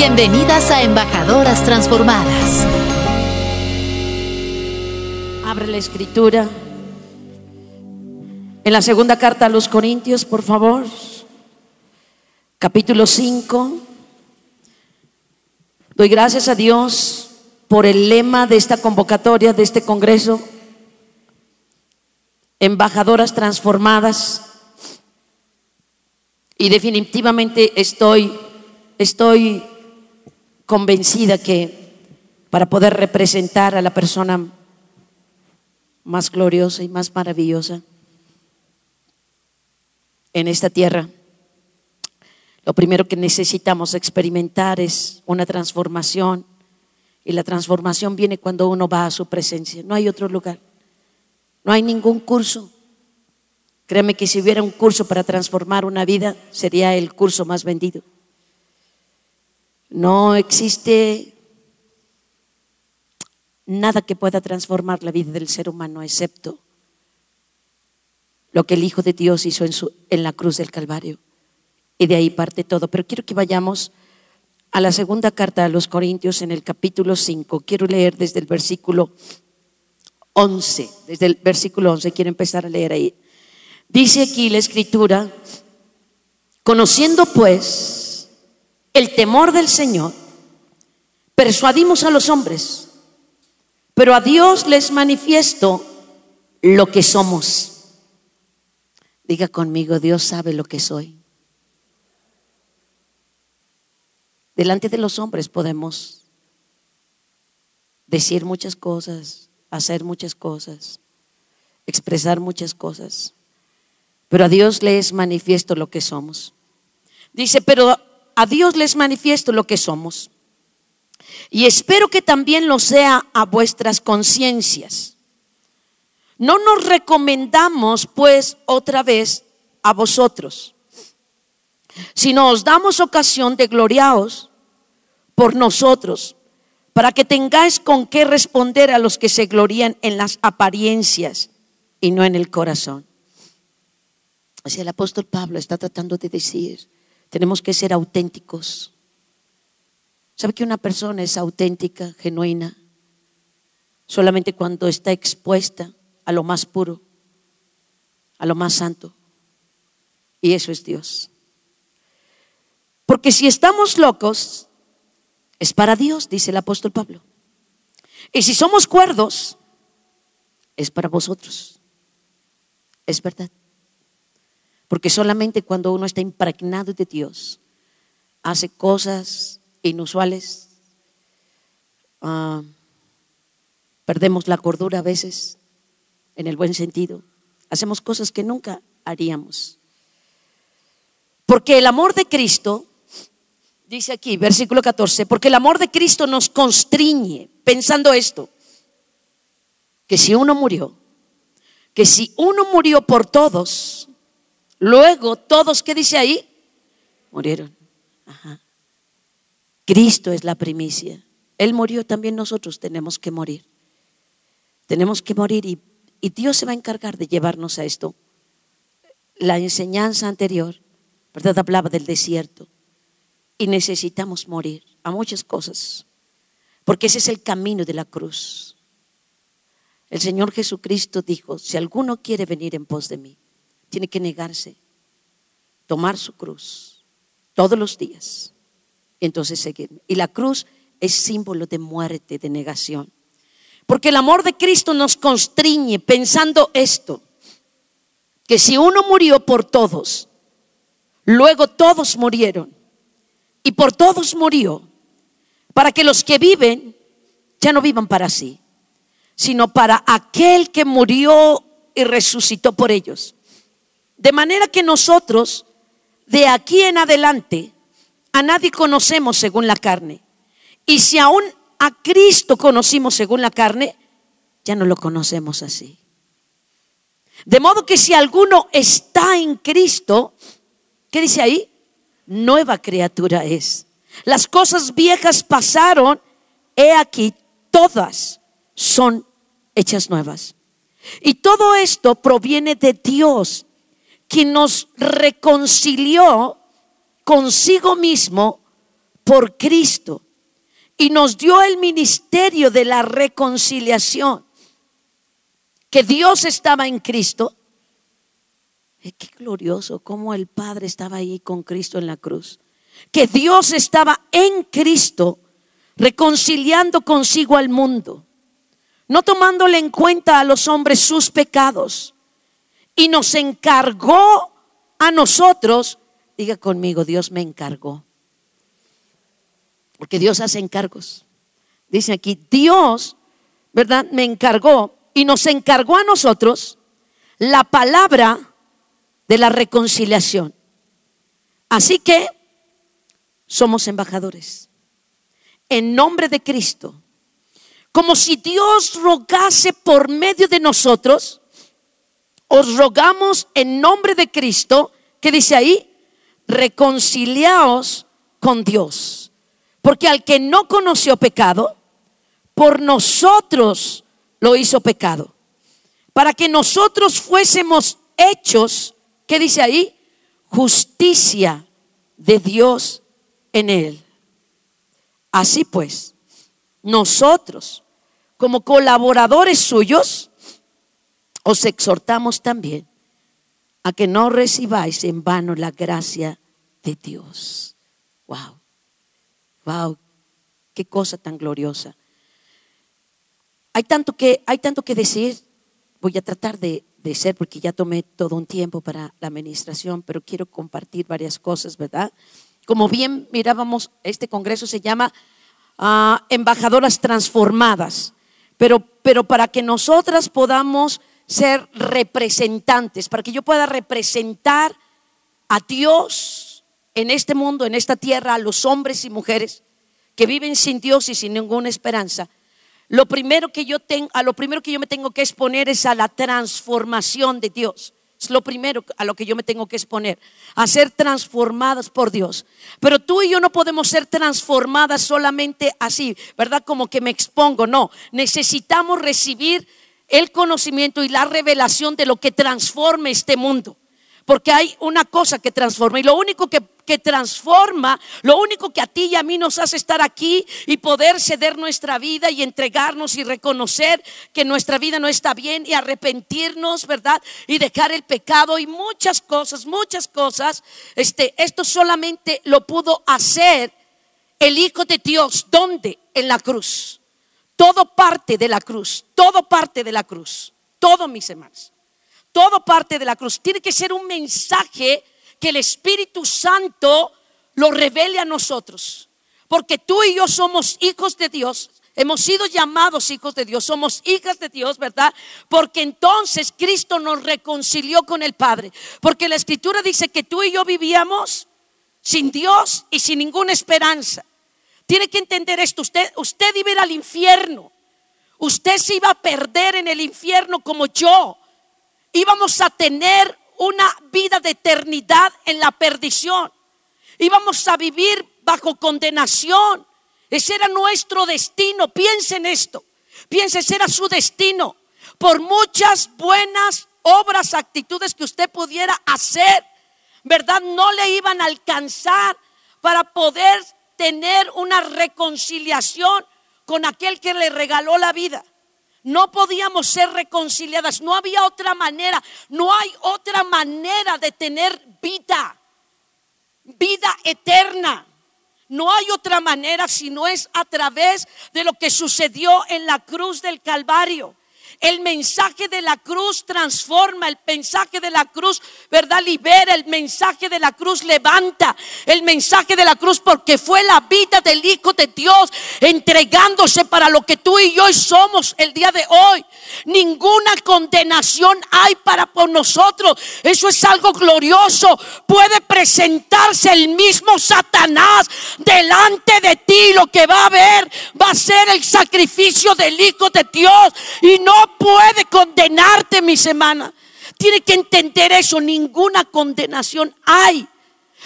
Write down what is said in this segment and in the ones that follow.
Bienvenidas a Embajadoras Transformadas. Abre la escritura. En la segunda carta a los Corintios, por favor. Capítulo 5. Doy gracias a Dios por el lema de esta convocatoria, de este congreso. Embajadoras transformadas. Y definitivamente estoy, estoy convencida que para poder representar a la persona más gloriosa y más maravillosa en esta tierra, lo primero que necesitamos experimentar es una transformación. Y la transformación viene cuando uno va a su presencia. No hay otro lugar. No hay ningún curso. Créeme que si hubiera un curso para transformar una vida, sería el curso más vendido. No existe nada que pueda transformar la vida del ser humano excepto lo que el Hijo de Dios hizo en, su, en la cruz del Calvario. Y de ahí parte todo. Pero quiero que vayamos a la segunda carta a los Corintios en el capítulo 5. Quiero leer desde el versículo 11. Desde el versículo 11 quiero empezar a leer ahí. Dice aquí la escritura, conociendo pues el temor del Señor, persuadimos a los hombres, pero a Dios les manifiesto lo que somos. Diga conmigo, Dios sabe lo que soy. Delante de los hombres podemos decir muchas cosas, hacer muchas cosas, expresar muchas cosas. Pero a Dios les manifiesto lo que somos. Dice, pero a Dios les manifiesto lo que somos. Y espero que también lo sea a vuestras conciencias. No nos recomendamos pues otra vez a vosotros, sino os damos ocasión de gloriaos por nosotros, para que tengáis con qué responder a los que se glorían en las apariencias y no en el corazón. Así el apóstol Pablo está tratando de decir, tenemos que ser auténticos. ¿Sabe que una persona es auténtica, genuina? Solamente cuando está expuesta a lo más puro, a lo más santo. Y eso es Dios. Porque si estamos locos, es para Dios, dice el apóstol Pablo. Y si somos cuerdos, es para vosotros. Es verdad. Porque solamente cuando uno está impregnado de Dios, hace cosas inusuales, uh, perdemos la cordura a veces, en el buen sentido, hacemos cosas que nunca haríamos. Porque el amor de Cristo, dice aquí, versículo 14, porque el amor de Cristo nos constriñe, pensando esto, que si uno murió, que si uno murió por todos, Luego, todos, ¿qué dice ahí? Murieron. Cristo es la primicia. Él murió, también nosotros tenemos que morir. Tenemos que morir y, y Dios se va a encargar de llevarnos a esto. La enseñanza anterior, ¿verdad? Hablaba del desierto. Y necesitamos morir a muchas cosas. Porque ese es el camino de la cruz. El Señor Jesucristo dijo, si alguno quiere venir en pos de mí, tiene que negarse, tomar su cruz todos los días, y entonces seguir. Y la cruz es símbolo de muerte, de negación. Porque el amor de Cristo nos constriñe pensando esto, que si uno murió por todos, luego todos murieron, y por todos murió, para que los que viven ya no vivan para sí, sino para aquel que murió y resucitó por ellos. De manera que nosotros, de aquí en adelante, a nadie conocemos según la carne. Y si aún a Cristo conocimos según la carne, ya no lo conocemos así. De modo que si alguno está en Cristo, ¿qué dice ahí? Nueva criatura es. Las cosas viejas pasaron, he aquí, todas son hechas nuevas. Y todo esto proviene de Dios, quien nos reconcilió consigo mismo por Cristo y nos dio el ministerio de la reconciliación. Que Dios estaba en Cristo. Eh, qué glorioso cómo el Padre estaba ahí con Cristo en la cruz. Que Dios estaba en Cristo reconciliando consigo al mundo, no tomándole en cuenta a los hombres sus pecados. Y nos encargó a nosotros, diga conmigo, Dios me encargó. Porque Dios hace encargos. Dice aquí, Dios, ¿verdad? Me encargó y nos encargó a nosotros la palabra de la reconciliación. Así que somos embajadores. En nombre de Cristo. Como si Dios rogase por medio de nosotros, os rogamos en nombre de Cristo, que dice ahí, reconciliaos con Dios. Porque al que no conoció pecado, por nosotros lo hizo pecado. Para que nosotros fuésemos hechos, ¿qué dice ahí? Justicia de Dios en él. Así pues, nosotros, como colaboradores suyos, os exhortamos también a que no recibáis en vano la gracia de Dios. Wow, wow, qué cosa tan gloriosa. Hay tanto que, hay tanto que decir. Voy a tratar de, de ser, porque ya tomé todo un tiempo para la administración, pero quiero compartir varias cosas, ¿verdad? Como bien mirábamos, este congreso se llama ah, Embajadoras Transformadas, pero, pero para que nosotras podamos ser representantes, para que yo pueda representar a Dios en este mundo, en esta tierra, a los hombres y mujeres que viven sin Dios y sin ninguna esperanza. Lo primero que yo tengo, a lo primero que yo me tengo que exponer es a la transformación de Dios. Es lo primero a lo que yo me tengo que exponer, a ser transformadas por Dios. Pero tú y yo no podemos ser transformadas solamente así, ¿verdad? Como que me expongo, no. Necesitamos recibir el conocimiento y la revelación de lo que transforme este mundo. Porque hay una cosa que transforma y lo único que, transforma, lo único que a ti y a mí nos hace estar aquí y poder ceder nuestra vida y entregarnos y reconocer que nuestra vida no está bien y arrepentirnos, ¿verdad? Y dejar el pecado y muchas cosas, muchas cosas. Este, esto solamente lo pudo hacer el Hijo de Dios. ¿Dónde? En la cruz. Todo parte de la cruz, todo parte de la cruz, todo mis hermanos todo parte de la cruz. Tiene que ser un mensaje que el Espíritu Santo lo revele a nosotros. Porque tú y yo somos hijos de Dios. Hemos sido llamados hijos de Dios, somos hijas de Dios, ¿verdad? Porque entonces Cristo nos reconcilió con el Padre. Porque la Escritura dice que tú y yo vivíamos sin Dios y sin ninguna esperanza. Tiene que entender esto. Usted, usted iba a ir al infierno. Usted se iba a perder en el infierno como yo íbamos a tener una vida de eternidad en la perdición. Íbamos a vivir bajo condenación. Ese era nuestro destino. Piensen esto. Piensen, ese era su destino. Por muchas buenas obras, actitudes que usted pudiera hacer, ¿verdad? No le iban a alcanzar para poder tener una reconciliación con aquel que le regaló la vida. No podíamos ser reconciliadas, no había otra manera, no hay otra manera de tener vida, vida eterna. No hay otra manera si no es a través de lo que sucedió en la cruz del Calvario. El mensaje de la cruz transforma, el mensaje de la cruz, ¿verdad? Libera, el mensaje de la cruz levanta, el mensaje de la cruz porque fue la vida del Hijo de Dios entregándose para lo que tú y yo somos el día de hoy. Ninguna condenación hay para por nosotros. Eso es algo glorioso. Puede presentarse el mismo Satanás delante de ti. Lo que va a ver va a ser el sacrificio del Hijo de Dios y no puede condenarte, mi semana. Tiene que entender eso. Ninguna condenación hay.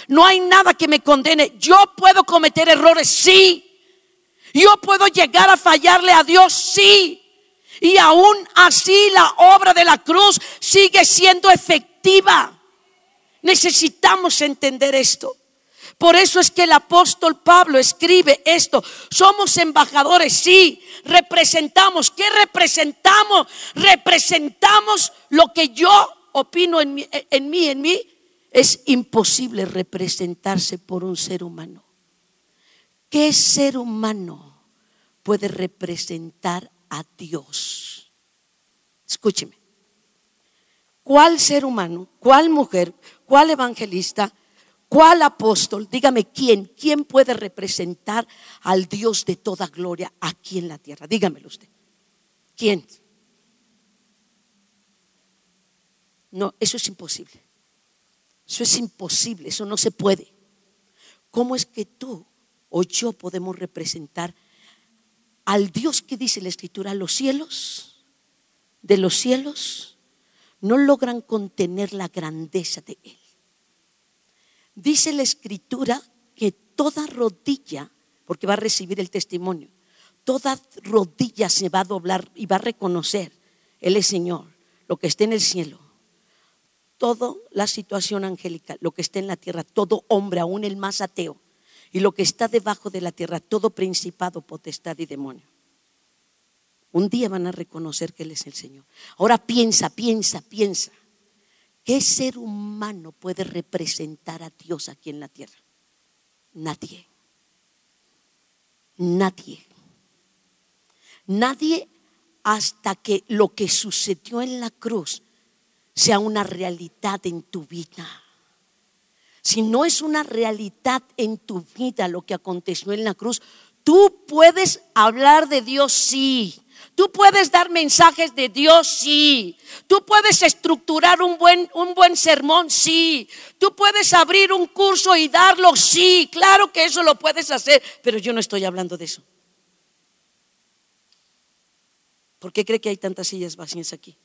No hay nada que me condene. Yo puedo cometer errores, sí. Yo puedo llegar a fallarle a Dios, sí. Y aún así la obra de la cruz sigue siendo efectiva. Necesitamos entender esto. Por eso es que el apóstol Pablo escribe esto. Somos embajadores, sí. Representamos. ¿Qué representamos? Representamos lo que yo opino en mí, en mí, en mí. Es imposible representarse por un ser humano. ¿Qué ser humano puede representar a Dios? Escúcheme. ¿Cuál ser humano, cuál mujer, cuál evangelista, cuál apóstol, dígame quién, quién puede representar al Dios de toda gloria aquí en la tierra? Dígamelo usted. ¿Quién? No, eso es imposible. Eso es imposible, eso no se puede. ¿Cómo es que tú o yo podemos representar al Dios que dice la Escritura, los cielos, de los cielos? no logran contener la grandeza de Él. Dice la escritura que toda rodilla, porque va a recibir el testimonio, toda rodilla se va a doblar y va a reconocer, Él es Señor, lo que esté en el cielo, toda la situación angélica, lo que esté en la tierra, todo hombre, aún el más ateo, y lo que está debajo de la tierra, todo principado, potestad y demonio. Un día van a reconocer que Él es el Señor. Ahora piensa, piensa, piensa. ¿Qué ser humano puede representar a Dios aquí en la tierra? Nadie. Nadie. Nadie hasta que lo que sucedió en la cruz sea una realidad en tu vida. Si no es una realidad en tu vida lo que aconteció en la cruz, tú puedes hablar de Dios, sí. Tú puedes dar mensajes de Dios, sí. Tú puedes estructurar un buen, un buen sermón, sí. Tú puedes abrir un curso y darlo, sí. Claro que eso lo puedes hacer, pero yo no estoy hablando de eso. ¿Por qué cree que hay tantas sillas vacías aquí?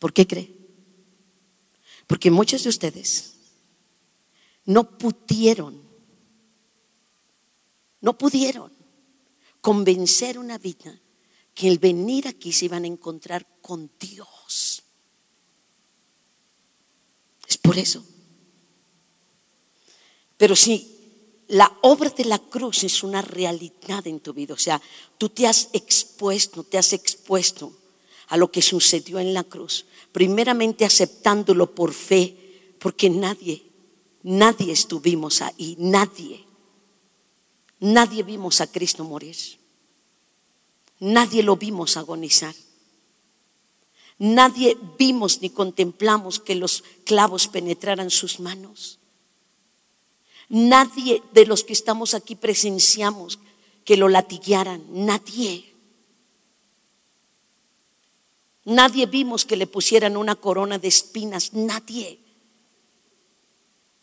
¿Por qué cree? Porque muchos de ustedes no pudieron, no pudieron convencer una vida que el venir aquí se iban a encontrar con Dios. Es por eso. Pero si la obra de la cruz es una realidad en tu vida, o sea, tú te has expuesto, te has expuesto a lo que sucedió en la cruz, primeramente aceptándolo por fe, porque nadie, nadie estuvimos ahí, nadie. Nadie vimos a Cristo morir. Nadie lo vimos agonizar. Nadie vimos ni contemplamos que los clavos penetraran sus manos. Nadie de los que estamos aquí presenciamos que lo latiguearan. Nadie. Nadie vimos que le pusieran una corona de espinas. Nadie.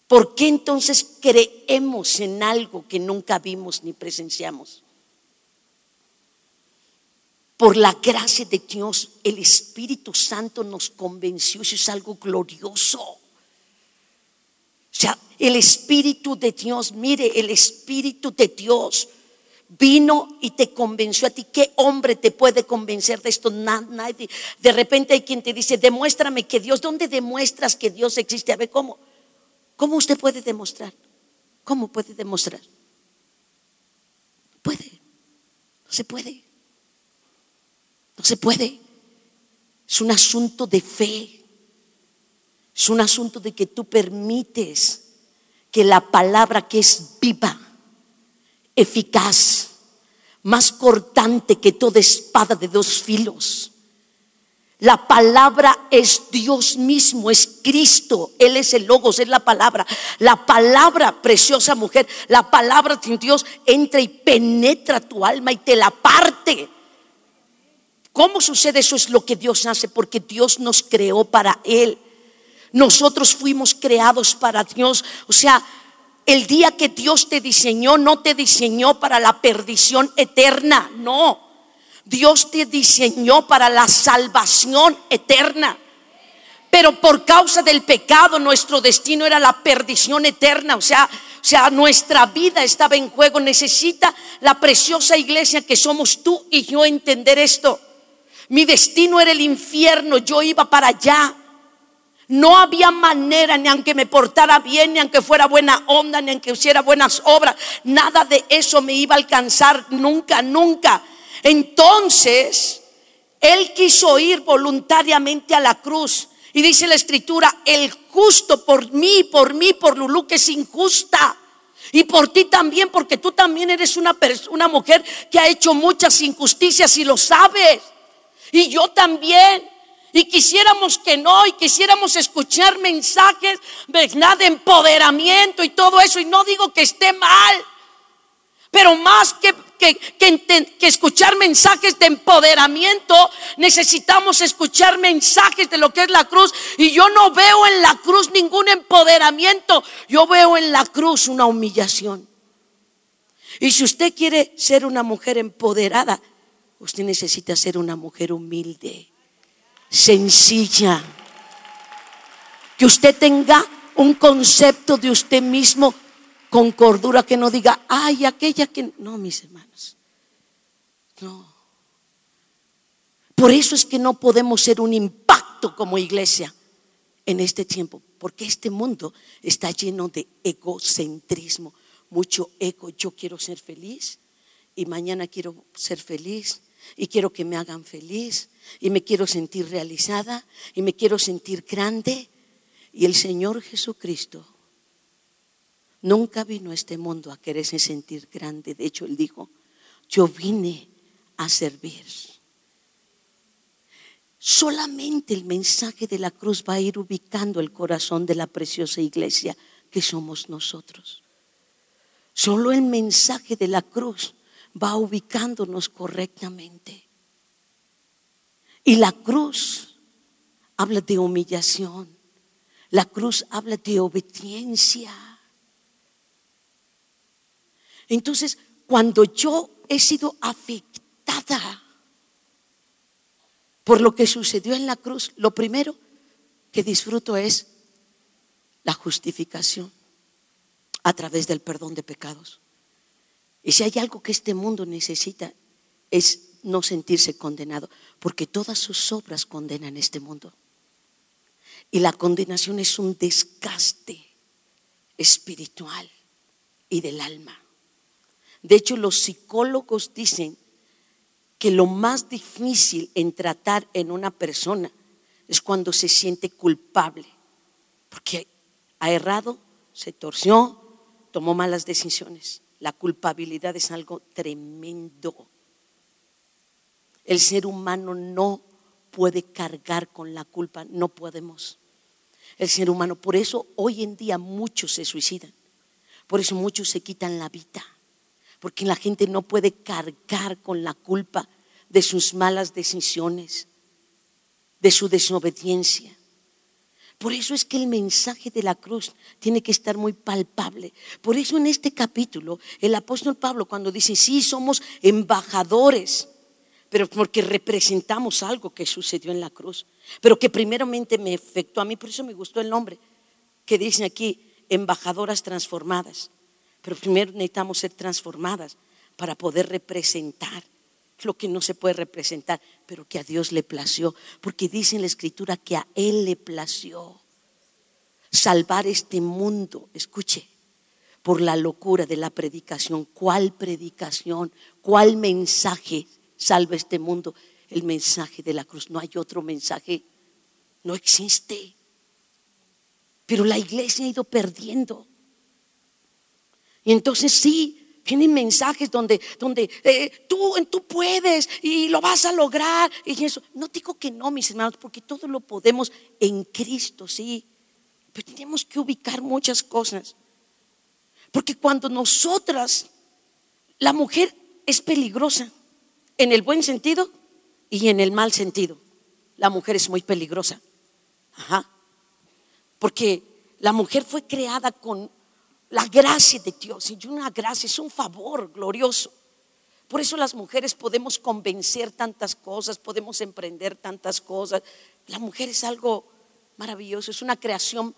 ¿Por qué entonces creemos en algo que nunca vimos ni presenciamos? Por la gracia de Dios, el Espíritu Santo nos convenció, eso es algo glorioso. O sea, el Espíritu de Dios, mire, el Espíritu de Dios vino y te convenció a ti. ¿Qué hombre te puede convencer de esto? Nadie. De repente hay quien te dice, demuéstrame que Dios, ¿dónde demuestras que Dios existe? A ver, ¿cómo? ¿Cómo usted puede demostrar? ¿Cómo puede demostrar? Puede. No se puede. No se puede. Es un asunto de fe. Es un asunto de que tú permites que la palabra que es viva, eficaz, más cortante que toda espada de dos filos, la palabra es Dios mismo, es Cristo. Él es el Logos, es la palabra. La palabra, preciosa mujer, la palabra de Dios entra y penetra tu alma y te la parte. ¿Cómo sucede eso? Es lo que Dios hace, porque Dios nos creó para Él. Nosotros fuimos creados para Dios. O sea, el día que Dios te diseñó, no te diseñó para la perdición eterna, no. Dios te diseñó para la salvación eterna. Pero por causa del pecado nuestro destino era la perdición eterna. O sea, o sea, nuestra vida estaba en juego. Necesita la preciosa iglesia que somos tú y yo entender esto. Mi destino era el infierno, yo iba para allá. No había manera, ni aunque me portara bien, ni aunque fuera buena onda, ni aunque hiciera buenas obras. Nada de eso me iba a alcanzar nunca, nunca. Entonces, Él quiso ir voluntariamente a la cruz. Y dice la escritura, el justo por mí, por mí, por Lulú, que es injusta. Y por ti también, porque tú también eres una, una mujer que ha hecho muchas injusticias y lo sabes. Y yo también. Y quisiéramos que no, y quisiéramos escuchar mensajes de empoderamiento y todo eso. Y no digo que esté mal, pero más que, que, que, escuchar mensajes de empoderamiento, necesitamos escuchar mensajes de lo que es la cruz. Y yo no veo en la cruz ningún empoderamiento, yo veo en la cruz una humillación. Y si usted quiere ser una mujer empoderada, usted necesita ser una mujer humilde sencilla. Que usted tenga un concepto de usted mismo con cordura, que no diga, ay, aquella que... No, mis hermanos. No. Por eso es que no podemos ser un impacto como iglesia en este tiempo, porque este mundo está lleno de egocentrismo, mucho ego. Yo quiero ser feliz y mañana quiero ser feliz y quiero que me hagan feliz y me quiero sentir realizada y me quiero sentir grande. Y el Señor Jesucristo nunca vino a este mundo a quererse sentir grande. De hecho, Él dijo, yo vine a servir. Solamente el mensaje de la cruz va a ir ubicando el corazón de la preciosa iglesia que somos nosotros. Solo el mensaje de la cruz va ubicándonos correctamente. Y la cruz habla de humillación. La cruz habla de obediencia. Entonces, cuando yo he sido afectada por lo que sucedió en la cruz, lo primero que disfruto es la justificación a través del perdón de pecados. Y si hay algo que este mundo necesita es no sentirse condenado, porque todas sus obras condenan este mundo. Y la condenación es un desgaste espiritual y del alma. De hecho, los psicólogos dicen que lo más difícil en tratar en una persona es cuando se siente culpable, porque ha errado, se torció, tomó malas decisiones. La culpabilidad es algo tremendo. El ser humano no puede cargar con la culpa, no podemos. El ser humano, por eso hoy en día muchos se suicidan, por eso muchos se quitan la vida, porque la gente no puede cargar con la culpa de sus malas decisiones, de su desobediencia. Por eso es que el mensaje de la cruz tiene que estar muy palpable. Por eso en este capítulo el apóstol Pablo cuando dice, sí, somos embajadores pero porque representamos algo que sucedió en la cruz, pero que primeramente me afectó a mí, por eso me gustó el nombre, que dicen aquí, embajadoras transformadas. Pero primero necesitamos ser transformadas para poder representar lo que no se puede representar, pero que a Dios le plació, porque dice en la escritura que a Él le plació salvar este mundo, escuche, por la locura de la predicación. ¿Cuál predicación? ¿Cuál mensaje? salva este mundo, el mensaje de la cruz. No hay otro mensaje, no existe. Pero la iglesia ha ido perdiendo. Y entonces sí, Vienen mensajes donde, donde eh, tú, tú puedes y lo vas a lograr. Y eso, no digo que no, mis hermanos, porque todo lo podemos en Cristo, sí. Pero tenemos que ubicar muchas cosas. Porque cuando nosotras, la mujer es peligrosa en el buen sentido y en el mal sentido. La mujer es muy peligrosa. Ajá. Porque la mujer fue creada con la gracia de Dios. Y una gracia es un favor glorioso. Por eso las mujeres podemos convencer tantas cosas, podemos emprender tantas cosas. La mujer es algo maravilloso, es una creación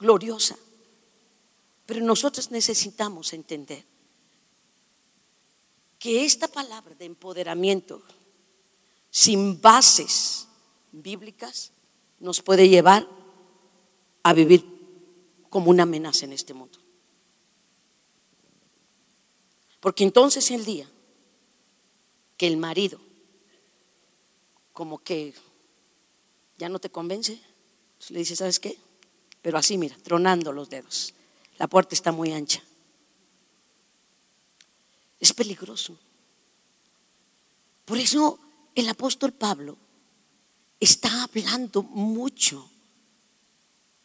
gloriosa. Pero nosotros necesitamos entender que esta palabra de empoderamiento sin bases bíblicas nos puede llevar a vivir como una amenaza en este mundo. Porque entonces el día que el marido como que ya no te convence, le dice, ¿sabes qué? Pero así, mira, tronando los dedos. La puerta está muy ancha. Es peligroso. Por eso el apóstol Pablo está hablando mucho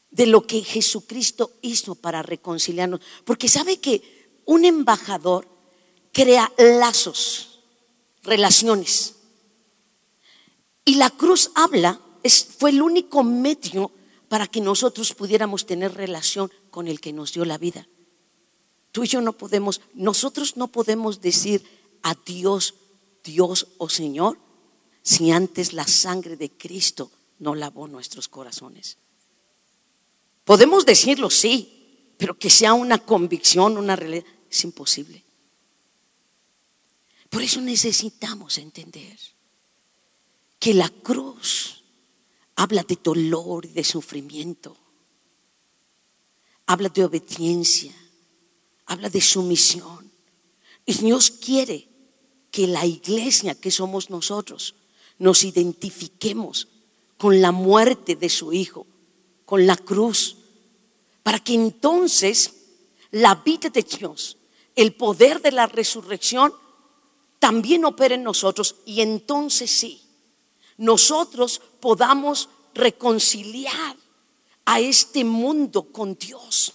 de lo que Jesucristo hizo para reconciliarnos. Porque sabe que un embajador crea lazos, relaciones. Y la cruz habla, fue el único medio para que nosotros pudiéramos tener relación con el que nos dio la vida. Tú y yo no podemos, nosotros no podemos decir a Dios, Dios o Señor, si antes la sangre de Cristo no lavó nuestros corazones. Podemos decirlo, sí, pero que sea una convicción, una realidad, es imposible. Por eso necesitamos entender que la cruz habla de dolor y de sufrimiento, habla de obediencia, habla de sumisión. Y Dios quiere que la iglesia que somos nosotros nos identifiquemos con la muerte de su Hijo, con la cruz, para que entonces la vida de Dios, el poder de la resurrección, también opere en nosotros y entonces sí, nosotros podamos reconciliar a este mundo con Dios.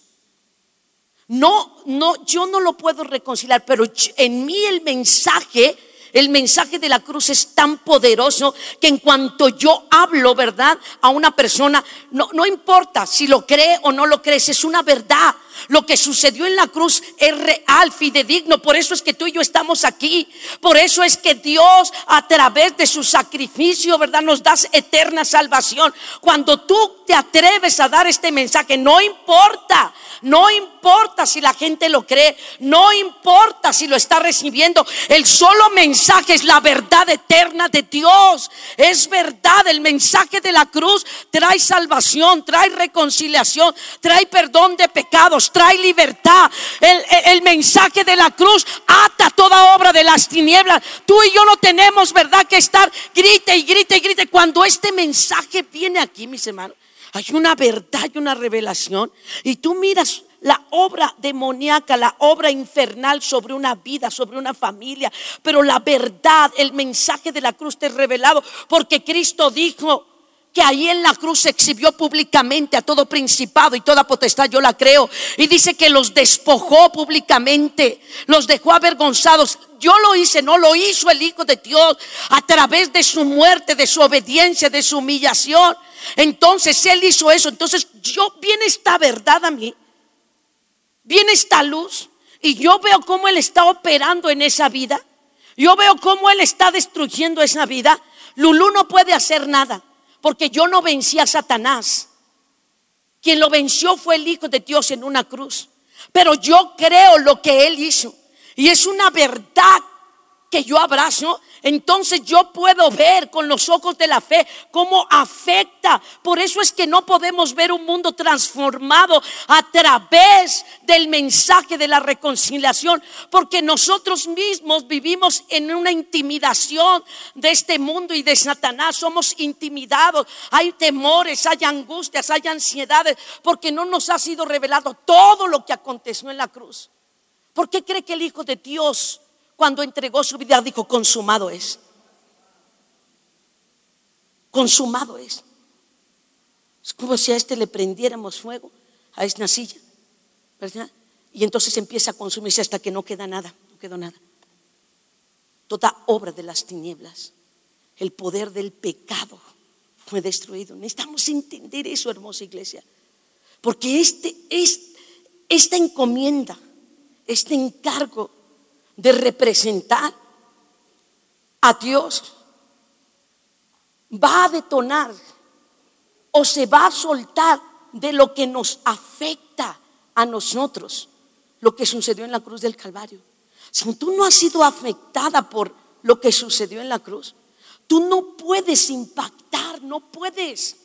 No, no, yo no lo puedo reconciliar, pero en mí el mensaje el mensaje de la cruz es tan poderoso que en cuanto yo hablo, ¿verdad? A una persona, no, no importa si lo cree o no lo crees, es una verdad. Lo que sucedió en la cruz es real, fidedigno. Por eso es que tú y yo estamos aquí. Por eso es que Dios a través de su sacrificio, ¿verdad? Nos das eterna salvación. Cuando tú te atreves a dar este mensaje, no importa no importa si la gente lo cree, no importa si lo está recibiendo. El solo mensaje es la verdad eterna de Dios. Es verdad, el mensaje de la cruz trae salvación, trae reconciliación, trae perdón de pecados, trae libertad. El, mensaje de la cruz ata toda obra de las tinieblas. Tú y yo no tenemos, ¿verdad?, que estar grite y grite y grite. Cuando este mensaje viene aquí, mis hermanos hay una verdad y una revelación. Y tú miras la obra demoníaca, la obra infernal sobre una vida, sobre una familia. Pero la verdad, el mensaje de la cruz te es revelado porque Cristo dijo que ahí en la cruz exhibió públicamente a todo principado y toda potestad, yo la creo. Y dice que los despojó públicamente, los dejó avergonzados. Yo lo hice, no lo hizo el Hijo de Dios a través de su muerte, de su obediencia, de su humillación. Entonces Él hizo eso. Entonces yo viene esta verdad a mí, viene esta luz y yo veo cómo Él está operando en esa vida. Yo veo cómo Él está destruyendo esa vida. Lulú no puede hacer nada porque yo no vencí a Satanás. Quien lo venció fue el Hijo de Dios en una cruz. Pero yo creo lo que Él hizo. Y es una verdad que yo abrazo entonces yo puedo ver con los ojos de la fe cómo afecta. Por eso es que no podemos ver un mundo transformado a través del mensaje de la reconciliación, porque nosotros mismos vivimos en una intimidación de este mundo y de Satanás. Somos intimidados, hay temores, hay angustias, hay ansiedades, porque no nos ha sido revelado todo lo que aconteció en la cruz. ¿Por qué cree que el Hijo de Dios cuando entregó su vida, dijo, consumado es. Consumado es. Es como si a este le prendiéramos fuego, a esta silla. Y entonces empieza a consumirse hasta que no queda nada, no quedó nada. Toda obra de las tinieblas, el poder del pecado fue destruido. Necesitamos entender eso, hermosa iglesia. Porque este, es, esta encomienda, este encargo de representar a Dios va a detonar o se va a soltar de lo que nos afecta a nosotros, lo que sucedió en la cruz del Calvario. Si tú no has sido afectada por lo que sucedió en la cruz, tú no puedes impactar, no puedes.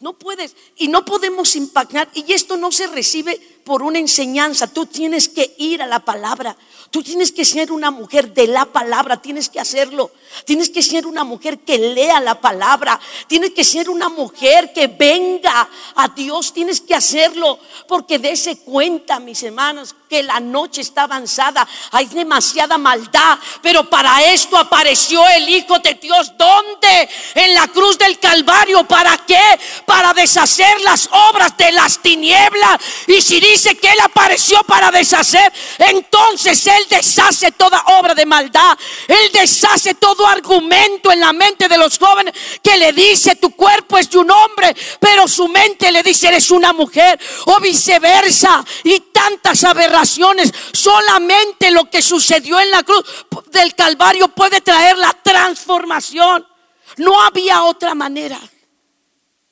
No puedes. Y no podemos impactar. Y esto no se recibe por una enseñanza. Tú tienes que ir a la palabra. Tú tienes que ser una mujer de la palabra. Tienes que hacerlo. Tienes que ser una mujer que lea la palabra. Tienes que ser una mujer que venga a Dios. Tienes que hacerlo. Porque dése cuenta, mis hermanos, que la noche está avanzada. Hay demasiada maldad. Pero para esto apareció el Hijo de Dios. ¿Dónde? En la cruz del Calvario. ¿Para qué? Para deshacer las obras de las tinieblas. Y si dice que Él apareció para deshacer, entonces Él deshace toda obra de maldad. Él deshace todo argumento en la mente de los jóvenes que le dice tu cuerpo es de un hombre, pero su mente le dice eres una mujer. O viceversa. Y tantas aberraciones. Solamente lo que sucedió en la cruz del Calvario puede traer la transformación. No había otra manera.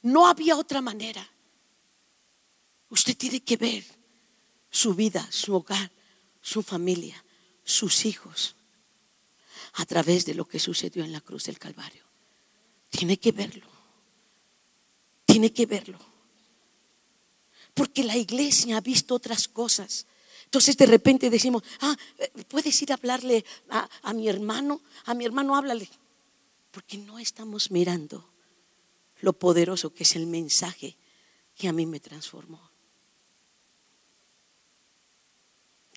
No había otra manera. Usted tiene que ver su vida, su hogar, su familia, sus hijos, a través de lo que sucedió en la cruz del Calvario. Tiene que verlo. Tiene que verlo. Porque la iglesia ha visto otras cosas. Entonces de repente decimos, ah, puedes ir a hablarle a, mi hermano, a mi hermano háblale. Porque no estamos mirando lo poderoso que es el mensaje que a mí me transformó.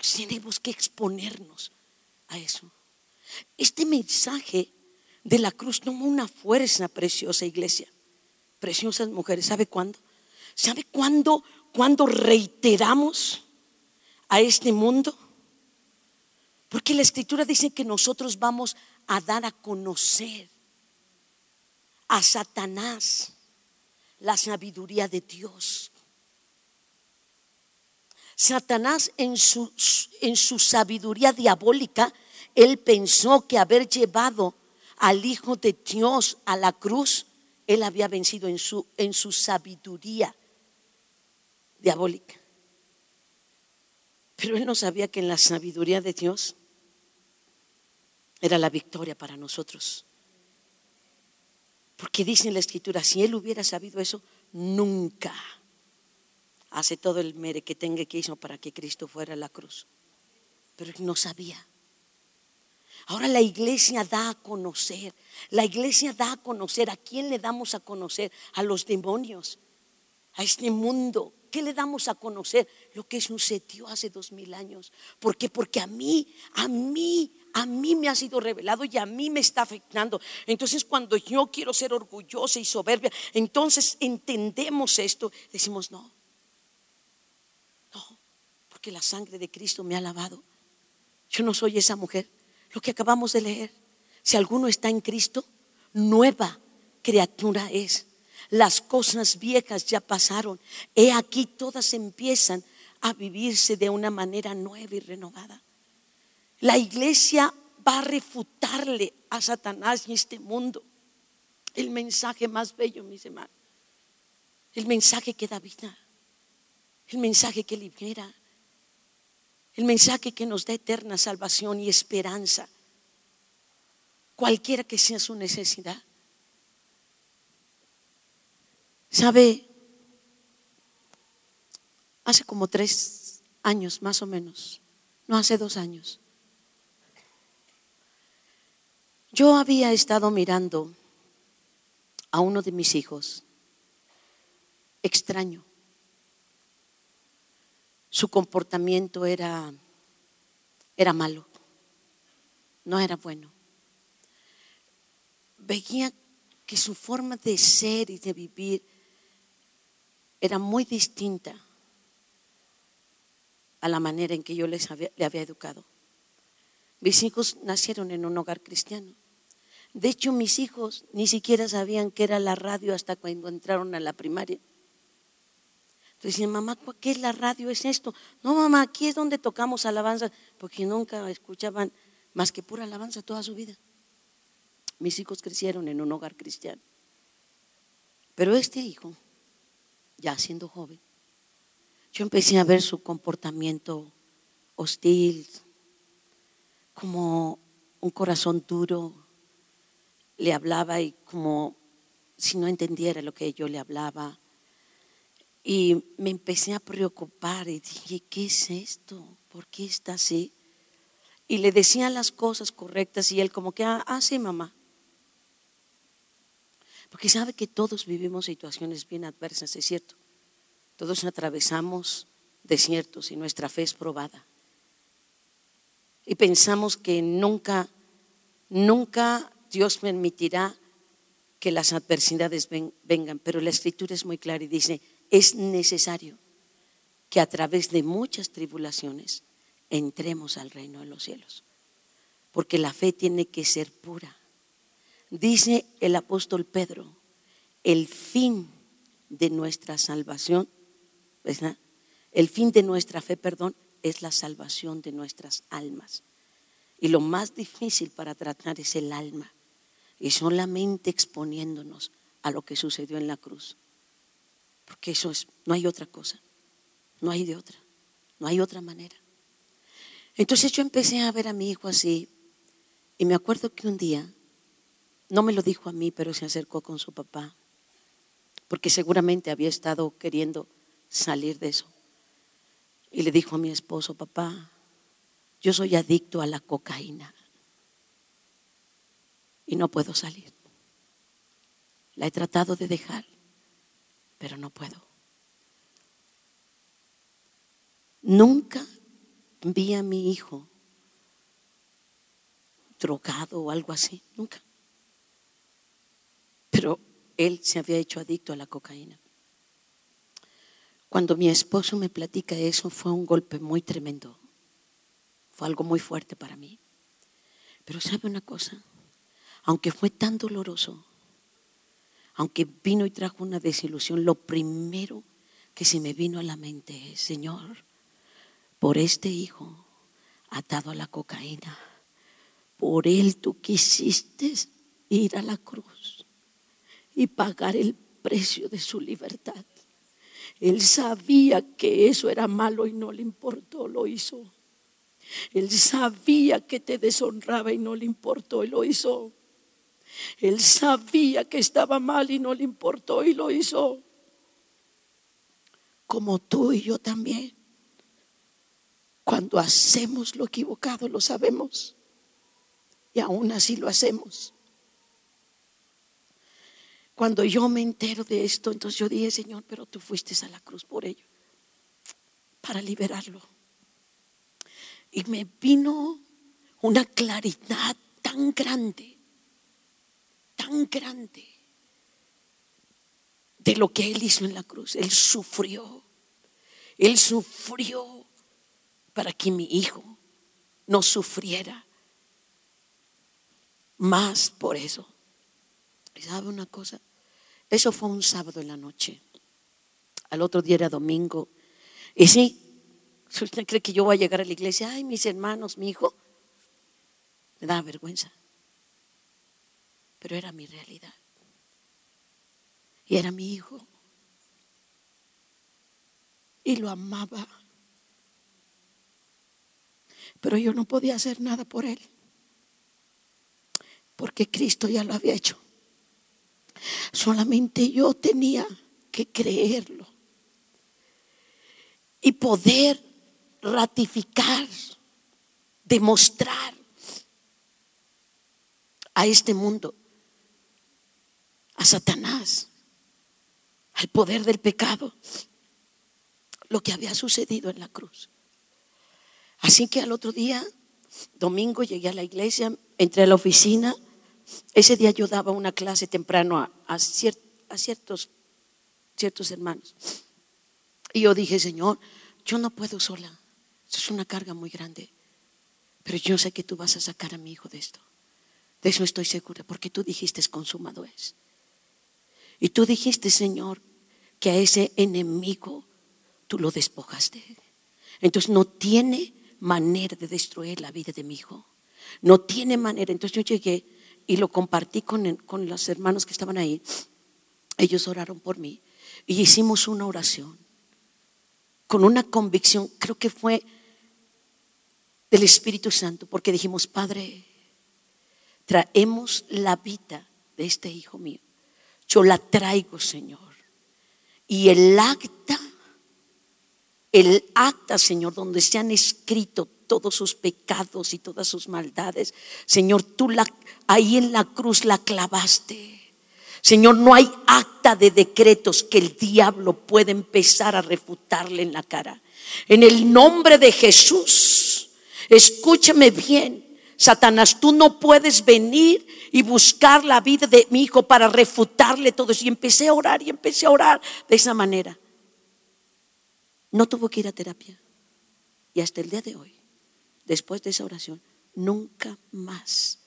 Tenemos que exponernos a eso. Este mensaje de la cruz toma una fuerza preciosa, iglesia. Preciosas mujeres. ¿Sabe cuándo? ¿Sabe cuándo, cuándo reiteramos a este mundo? Porque la escritura dice que nosotros vamos a dar a conocer a Satanás la sabiduría de Dios. Satanás en su, en su sabiduría diabólica, él pensó que haber llevado al Hijo de Dios a la cruz, él había vencido en su, en su sabiduría diabólica. Pero él no sabía que en la sabiduría de Dios era la victoria para nosotros. Porque dice en la escritura, si él hubiera sabido eso, nunca hace todo el mere que tenga que hizo para que Cristo fuera a la cruz. Pero no sabía. Ahora la iglesia da a conocer, la iglesia da a conocer, ¿a quién le damos a conocer? A los demonios, a este mundo. ¿Qué le damos a conocer? Lo que sucedió hace dos mil años. ¿Por qué? Porque a mí, a mí, a mí me ha sido revelado y a mí me está afectando. Entonces cuando yo quiero ser orgullosa y soberbia, entonces entendemos esto, decimos no, la sangre de Cristo me ha lavado. Yo no soy esa mujer. Lo que acabamos de leer, si alguno está en Cristo, nueva criatura es. Las cosas viejas ya pasaron. He aquí todas empiezan a vivirse de una manera nueva y renovada. La iglesia va a refutarle a Satanás y este mundo. El mensaje más bello, mis hermanos. El mensaje que da vida. El mensaje que libera. El mensaje que nos da eterna salvación y esperanza. Cualquiera que sea su necesidad. ¿Sabe? Hace como tres años, más o menos. No hace dos años Yo había estado mirando a uno de mis hijos, extraño. Su comportamiento era, era malo, no era bueno. Veía que su forma de ser y de vivir era muy distinta a la manera en que yo les le había educado. Mis hijos nacieron en un hogar cristiano. De hecho, mis hijos ni siquiera sabían qué era la radio hasta cuando entraron a la primaria. Entonces mamá, ¿qué es la radio? ¿Es esto? No, mamá, aquí es donde tocamos alabanza, porque nunca escuchaban más que pura alabanza toda su vida. Mis hijos crecieron en un hogar cristiano. Pero este hijo, ya siendo joven, yo empecé a ver su comportamiento hostil, como un corazón duro. Le hablaba y como si no entendiera lo que yo le hablaba. Y me empecé a preocupar y dije, ¿qué es esto? ¿Por qué está así? Y le decía las cosas correctas y él como que, ah, ah sí, mamá. Porque sabe que todos vivimos situaciones bien adversas, es cierto. Todos atravesamos desiertos y nuestra fe es probada. Y pensamos que nunca, nunca Dios permitirá que las adversidades vengan, pero la escritura es muy clara y dice, es necesario que a través de muchas tribulaciones entremos al reino de los cielos, porque la fe tiene que ser pura. Dice el apóstol Pedro, el fin de nuestra salvación, el fin de nuestra fe, perdón, es la salvación de nuestras almas. Y lo más difícil para tratar es el alma. Y solamente exponiéndonos a lo que sucedió en la cruz. Porque eso es, no hay otra cosa. No hay de otra. No hay otra manera. Entonces yo empecé a ver a mi hijo así. Y me acuerdo que un día, no me lo dijo a mí, pero se acercó con su papá. Porque seguramente había estado queriendo salir de eso. Y le dijo a mi esposo, papá, yo soy adicto a la cocaína y no puedo salir. La he tratado de dejar, pero no puedo. Nunca vi a mi hijo drogado o algo así, nunca. Pero él se había hecho adicto a la cocaína. Cuando mi esposo me platica eso fue un golpe muy tremendo. Fue algo muy fuerte para mí. Pero sabe una cosa, aunque fue tan doloroso, aunque vino y trajo una desilusión, lo primero que se me vino a la mente es, Señor, por este hijo atado a la cocaína, por él tú quisiste ir a la cruz y pagar el precio de su libertad. Él sabía que eso era malo y no le importó, lo hizo. Él sabía que te deshonraba y no le importó y lo hizo. Él sabía que estaba mal y no le importó y lo hizo. Como tú y yo también. Cuando hacemos lo equivocado lo sabemos. Y aún así lo hacemos. Cuando yo me entero de esto, entonces yo dije, Señor, pero tú fuiste a la cruz por ello, para liberarlo. Y me vino una claridad tan grande, tan grande de lo que Él hizo en la cruz. Él sufrió, Él sufrió para que mi hijo no sufriera más por eso. ¿Sabe una cosa? Eso fue un sábado en la noche. Al otro día era domingo. Y sí, usted cree que yo voy a llegar a la iglesia, ay, mis hermanos, mi hijo. Me da vergüenza. Pero era mi realidad. Y era mi hijo. Y lo amaba. Pero yo no podía hacer nada por él. Porque Cristo ya lo había hecho. Solamente yo tenía que creerlo y poder ratificar, demostrar a este mundo, a Satanás, al poder del pecado, lo que había sucedido en la cruz. Así que al otro día, domingo, llegué a la iglesia, entré a la oficina ese día yo daba una clase temprano a, ciertos, ciertos hermanos. Y yo dije, Señor, yo no puedo sola. Eso es una carga muy grande. Pero yo sé que tú vas a sacar a mi hijo de esto. De eso estoy segura, porque tú dijiste consumado es. Y tú dijiste, Señor, que a ese enemigo tú lo despojaste. Entonces no tiene manera de destruir la vida de mi hijo. No tiene manera. Entonces yo llegué y lo compartí con, con los hermanos que estaban ahí. Ellos oraron por mí y hicimos una oración con una convicción, creo que fue del Espíritu Santo, porque dijimos, Padre, traemos la vida de este hijo mío. Yo la traigo, Señor. Y el acta, el acta, Señor, donde se han escrito todos sus pecados y todas sus maldades, Señor, tú la, ahí en la cruz la clavaste. Señor, no hay acta de decretos que el diablo pueda empezar a refutarle en la cara. En el nombre de Jesús, escúchame bien, Satanás, tú no puedes venir y buscar la vida de mi hijo para refutarle todo eso. Y empecé a orar y empecé a orar de esa manera. No tuvo que ir a terapia. Y hasta el día de hoy, después de esa oración, nunca más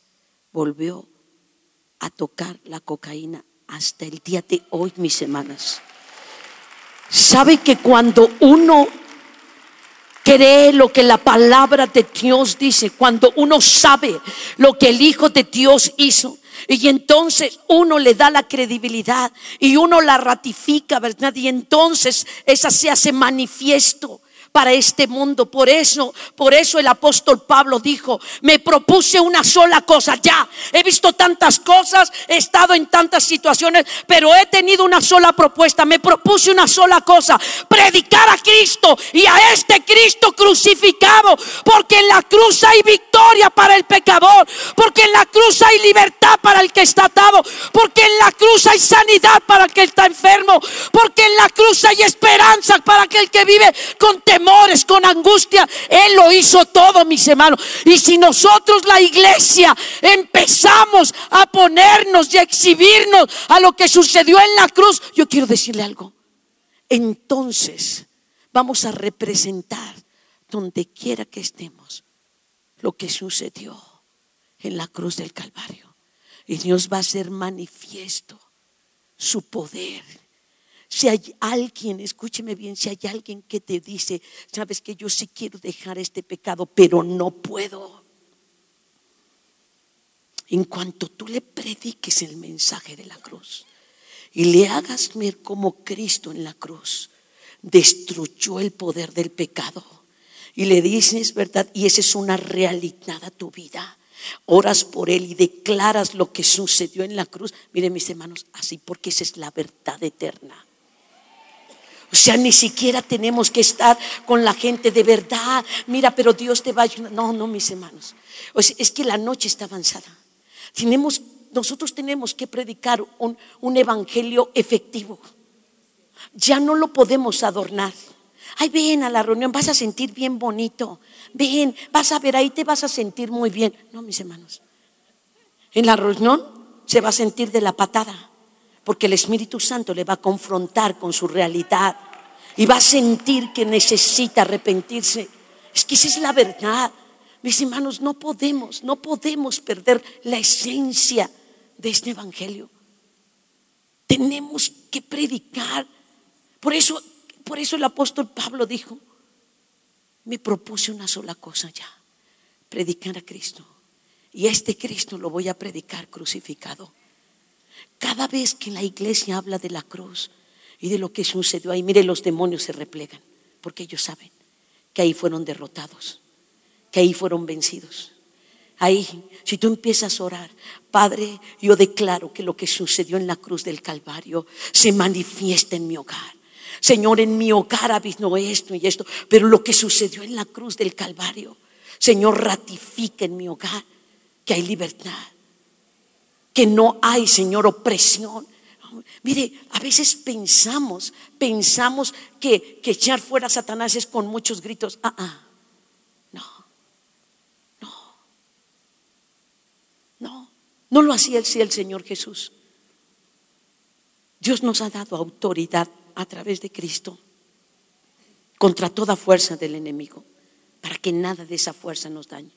volvió a tocar la cocaína hasta el día de hoy, mis hermanas. ¿Sabe que cuando uno cree lo que la palabra de Dios dice, cuando uno sabe lo que el Hijo de Dios hizo, y entonces uno le da la credibilidad y uno la ratifica, ¿verdad? Y entonces esa se hace manifiesto para este mundo. Por eso, por eso el apóstol Pablo dijo, me propuse una sola cosa, ya, he visto tantas cosas, he estado en tantas situaciones, pero he tenido una sola propuesta, me propuse una sola cosa, predicar a Cristo y a este Cristo crucificado, porque en la cruz hay victoria para el pecador, porque en la cruz hay libertad para el que está atado, porque en la cruz hay sanidad para el que está enfermo, porque en la cruz hay esperanza para aquel que vive con temor con angustia. Él lo hizo todo, mis hermanos. Y si nosotros, la iglesia, empezamos a ponernos y a exhibirnos a lo que sucedió en la cruz, yo quiero decirle algo. Entonces vamos a representar donde quiera que estemos lo que sucedió en la cruz del Calvario. Y Dios va a ser manifiesto su poder si hay alguien, escúcheme bien, si hay alguien que te dice, sabes que yo sí quiero dejar este pecado, pero no puedo. En cuanto tú le prediques el mensaje de la cruz y le hagas ver como Cristo en la cruz destruyó el poder del pecado y le dices verdad y esa es una realidad a tu vida oras por Él y declaras lo que sucedió en la cruz. Miren mis hermanos, así porque esa es la verdad eterna. O sea, ni siquiera tenemos que estar con la gente de verdad. Mira, pero Dios te va a ayudar. No, no, mis hermanos. O es que la noche está avanzada. Tenemos, nosotros tenemos que predicar un, un evangelio efectivo. Ya no lo podemos adornar. Ay, ven a la reunión, vas a sentir bien bonito. Ven, vas a ver, ahí te vas a sentir muy bien. No, mis hermanos. En la reunión se va a sentir de la patada porque el Espíritu Santo le va a confrontar con su realidad y va a sentir que necesita arrepentirse. Es que esa es la verdad. Mis hermanos, no podemos, no podemos perder la esencia de este Evangelio. Tenemos que predicar. Por eso, por eso el apóstol Pablo dijo, me propuse una sola cosa ya, predicar a Cristo. Y este Cristo lo voy a predicar crucificado. Cada vez que la iglesia habla de la cruz y de lo que sucedió ahí, mire, los demonios se replegan, porque ellos saben que ahí fueron derrotados, que ahí fueron vencidos. Ahí, si tú empiezas a orar, Padre, yo declaro que lo que sucedió en la cruz del Calvario se manifiesta en mi hogar. Señor, en mi hogar habido esto y esto, pero lo que sucedió en la cruz del Calvario, Señor, ratifica en mi hogar que hay libertad, que no hay, Señor, opresión. Mire, a veces pensamos, pensamos que, echar fuera a Satanás es con muchos gritos. Ah, ah, no, no, no, no lo hacía el, el Señor Jesús. Dios nos ha dado autoridad a través de Cristo contra toda fuerza del enemigo, para que nada de esa fuerza nos dañe.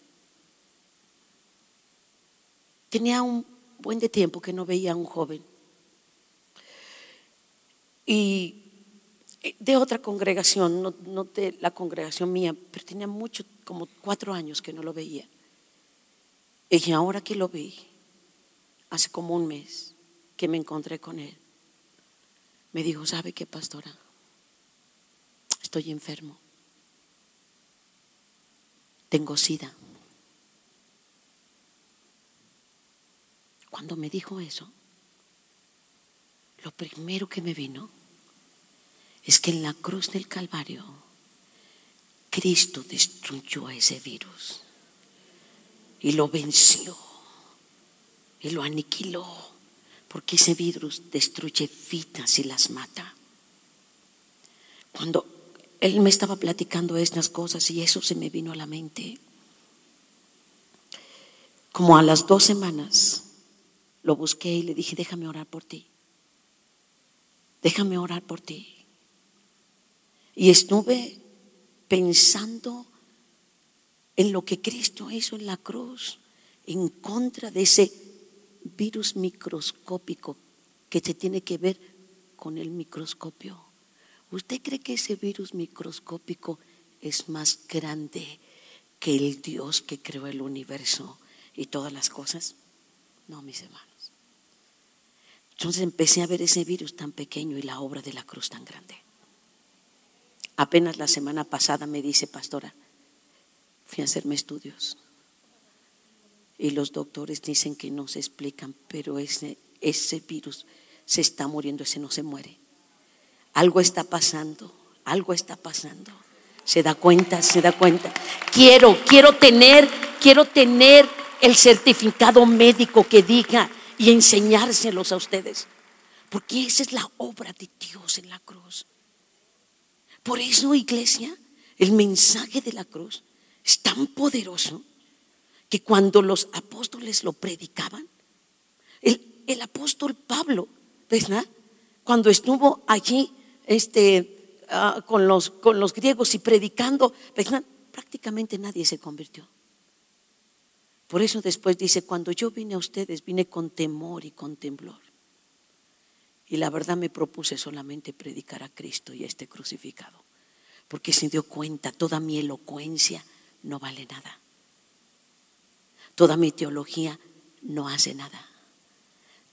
Tenía un buen de tiempo que no veía a un joven. Y eh, de otra congregación, no, de la congregación mía, pero tenía mucho, como cuatro años que no lo veía. Y ahora que lo vi, hace como un mes que me encontré con él, me dijo, ¿sabe qué, pastora? Estoy enfermo. Tengo sida. Cuando me dijo eso, lo primero que me vino es que en la cruz del Calvario Cristo destruyó a ese virus y lo venció y lo aniquiló, porque ese virus destruye vidas y las mata. Cuando él me estaba platicando estas cosas y eso se me vino a la mente, como a las dos semanas, lo busqué y le dije, déjame orar por ti, déjame orar por ti. Y estuve pensando en lo que Cristo hizo en la cruz en contra de ese virus microscópico que se tiene que ver con el microscopio. ¿Usted cree que ese virus microscópico es más grande que el Dios que creó el universo y todas las cosas? No, mis hermanos. Entonces empecé a ver ese virus tan pequeño y la obra de la cruz tan grande. Apenas la semana pasada me dice, pastora, fui a hacerme estudios. Y los doctores dicen que no se explican, pero ese, ese virus se está muriendo, ese no se muere. Algo está pasando, algo está pasando. Se da cuenta, se da cuenta. Quiero, quiero tener, quiero tener el certificado médico que diga y enseñárselos a ustedes. Porque esa es la obra de Dios en la cruz. Por eso, iglesia, el mensaje de la cruz es tan poderoso que cuando los apóstoles lo predicaban, el, apóstol Pablo. Cuando estuvo allí este, ah, con, los, con los griegos y predicando, prácticamente nadie se convirtió. Por eso después dice, cuando yo vine a ustedes, vine con temor y con temblor. Y la verdad me propuse solamente predicar a Cristo y a este crucificado, porque se dio cuenta, toda mi elocuencia no vale nada. Toda mi teología no hace nada.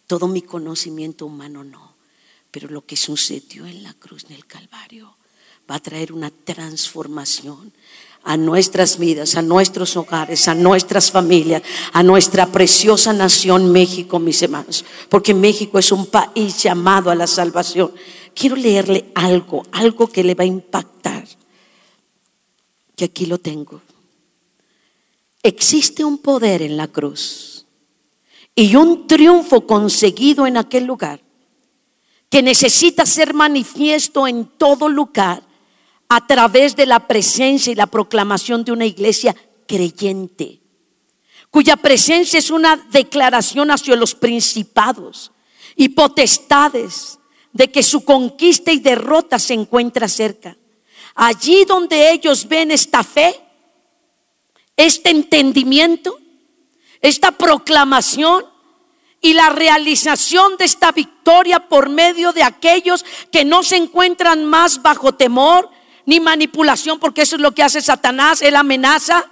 Todo mi conocimiento humano no. Pero lo que sucedió en la cruz del Calvario va a traer una transformación a nuestras vidas, a nuestros hogares, a nuestras familias, a nuestra preciosa nación México, mis hermanos, porque México es un país llamado a la salvación. Quiero leerle algo, algo que le va a impactar, que aquí lo tengo. Existe un poder en la cruz y un triunfo conseguido en aquel lugar que necesita ser manifiesto en todo lugar a través de la presencia y la proclamación de una iglesia creyente, cuya presencia es una declaración hacia los principados y potestades de que su conquista y derrota se encuentra cerca. Allí donde ellos ven esta fe, este entendimiento, esta proclamación y la realización de esta victoria por medio de aquellos que no se encuentran más bajo temor ni manipulación, porque eso es lo que hace Satanás, él amenaza.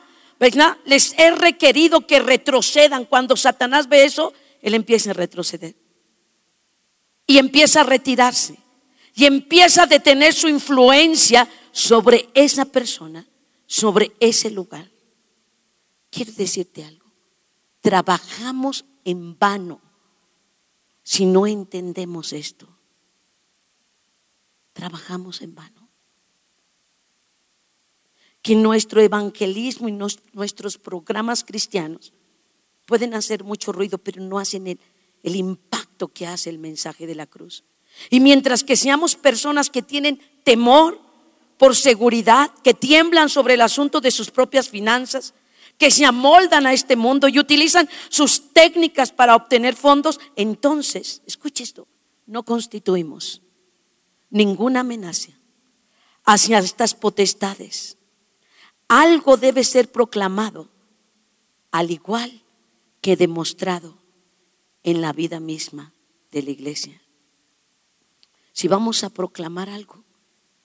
Les he requerido que retrocedan. Cuando Satanás ve eso, él empieza a retroceder. Y empieza a retirarse. Y empieza a detener su influencia sobre esa persona, sobre ese lugar. Quiero decirte algo. Trabajamos en vano si no entendemos esto. Trabajamos en vano. Que nuestro evangelismo y nuestros programas cristianos pueden hacer mucho ruido, pero no hacen el, el impacto que hace el mensaje de la cruz. Y mientras que seamos personas que tienen temor por seguridad, que tiemblan sobre el asunto de sus propias finanzas, que se amoldan a este mundo y utilizan sus técnicas para obtener fondos, entonces, escuche esto, no constituimos ninguna amenaza hacia estas potestades. Algo debe ser proclamado, al igual que demostrado en la vida misma de la iglesia. Si vamos a proclamar algo,